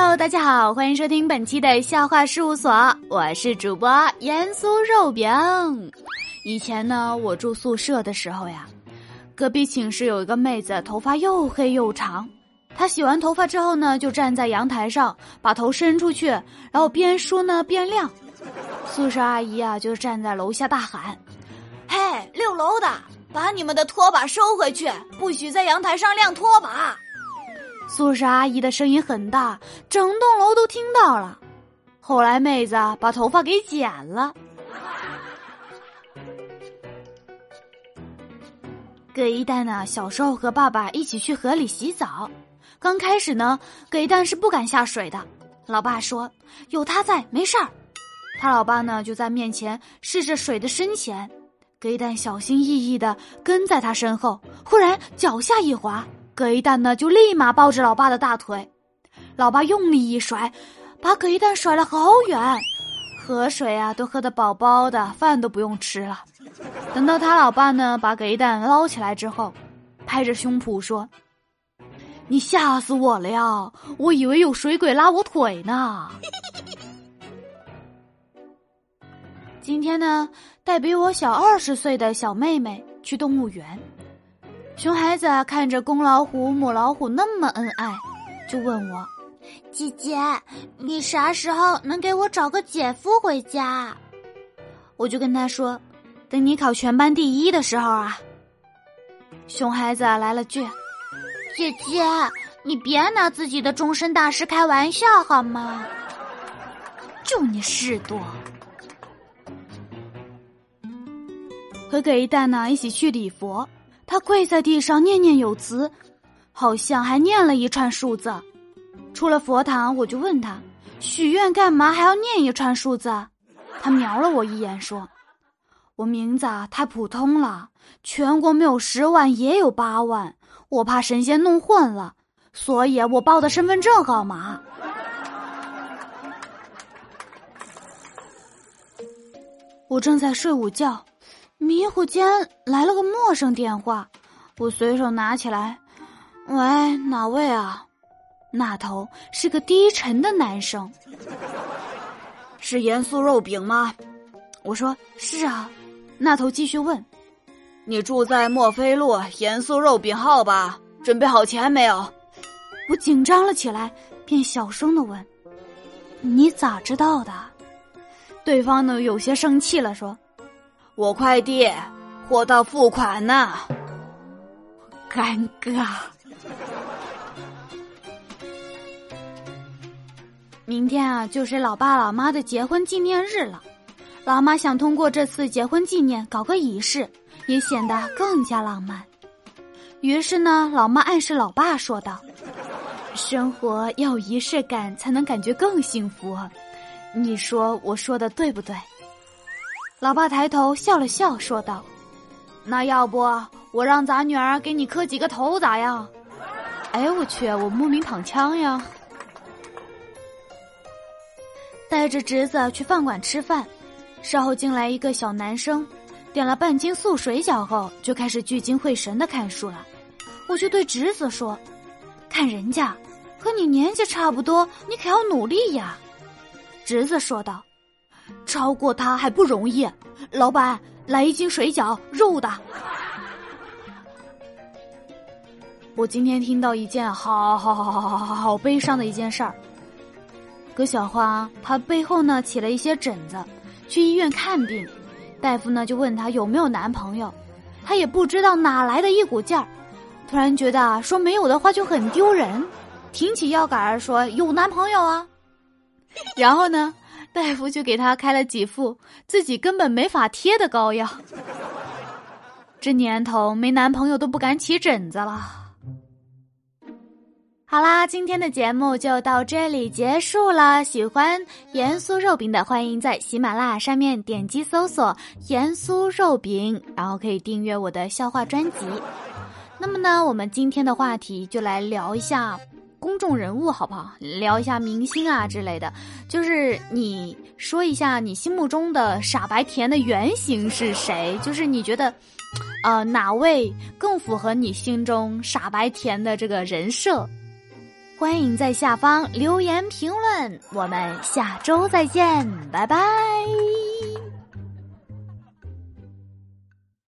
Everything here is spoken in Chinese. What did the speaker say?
Hello，大家好，欢迎收听本期的笑话事务所，我是主播盐酥肉饼。以前呢，我住宿舍的时候呀，隔壁寝室有一个妹子，头发又黑又长。她洗完头发之后呢，就站在阳台上，把头伸出去，然后边梳呢边晾。宿舍阿姨啊，就站在楼下大喊：“嘿，六楼的，把你们的拖把收回去，不许在阳台上晾拖把。”宿舍阿姨的声音很大，整栋楼都听到了。后来妹子把头发给剪了。葛一蛋呢，小时候和爸爸一起去河里洗澡，刚开始呢，葛一蛋是不敢下水的。老爸说有他在，没事儿。他老爸呢就在面前试着水的深浅，葛一蛋小心翼翼的跟在他身后，忽然脚下一滑。葛一蛋呢，就立马抱着老爸的大腿，老爸用力一甩，把葛一蛋甩了好远。河水啊，都喝得饱饱的，饭都不用吃了。等到他老爸呢，把葛一蛋捞起来之后，拍着胸脯说：“你吓死我了呀！我以为有水鬼拉我腿呢。”今天呢，带比我小二十岁的小妹妹去动物园。熊孩子看着公老虎、母老虎那么恩爱，就问我：“姐姐，你啥时候能给我找个姐夫回家？”我就跟他说：“等你考全班第一的时候啊。”熊孩子来了句：“姐姐，你别拿自己的终身大事开玩笑好吗？就你事多。”和葛一蛋呢一起去礼佛。他跪在地上念念有词，好像还念了一串数字。出了佛堂，我就问他许愿干嘛还要念一串数字？他瞄了我一眼说：“我名字太普通了，全国没有十万也有八万，我怕神仙弄混了，所以我报的身份证号码。”我正在睡午觉。迷糊间来了个陌生电话，我随手拿起来，喂，哪位啊？那头是个低沉的男声，是盐酥肉饼吗？我说是啊。那头继续问，你住在墨菲路盐酥肉饼号吧？准备好钱没有？我紧张了起来，便小声的问，你咋知道的？对方呢有些生气了，说。我快递货到付款呢，尴尬。明天啊，就是老爸老妈的结婚纪念日了。老妈想通过这次结婚纪念搞个仪式，也显得更加浪漫。于是呢，老妈暗示老爸说道：“生活要有仪式感，才能感觉更幸福。你说我说的对不对？”老爸抬头笑了笑，说道：“那要不我让咱女儿给你磕几个头咋样？”哎，我去，我莫名躺枪呀！带着侄子去饭馆吃饭，稍后进来一个小男生，点了半斤素水饺后，就开始聚精会神的看书了。我就对侄子说：“看人家和你年纪差不多，你可要努力呀。”侄子说道。超过他还不容易，老板来一斤水饺，肉的。我今天听到一件好好好好好好好悲伤的一件事儿。葛小花她背后呢起了一些疹子，去医院看病，大夫呢就问她有没有男朋友，她也不知道哪来的一股劲儿，突然觉得说没有的话就很丢人，挺起腰杆儿说有男朋友啊，然后呢？大夫就给他开了几副自己根本没法贴的膏药。这年头没男朋友都不敢起疹子了。好啦，今天的节目就到这里结束了。喜欢盐酥肉饼的，欢迎在喜马拉雅上面点击搜索“盐酥肉饼”，然后可以订阅我的笑话专辑。那么呢，我们今天的话题就来聊一下。公众人物好不好？聊一下明星啊之类的，就是你说一下你心目中的傻白甜的原型是谁？就是你觉得，呃，哪位更符合你心中傻白甜的这个人设？欢迎在下方留言评论，我们下周再见，拜拜。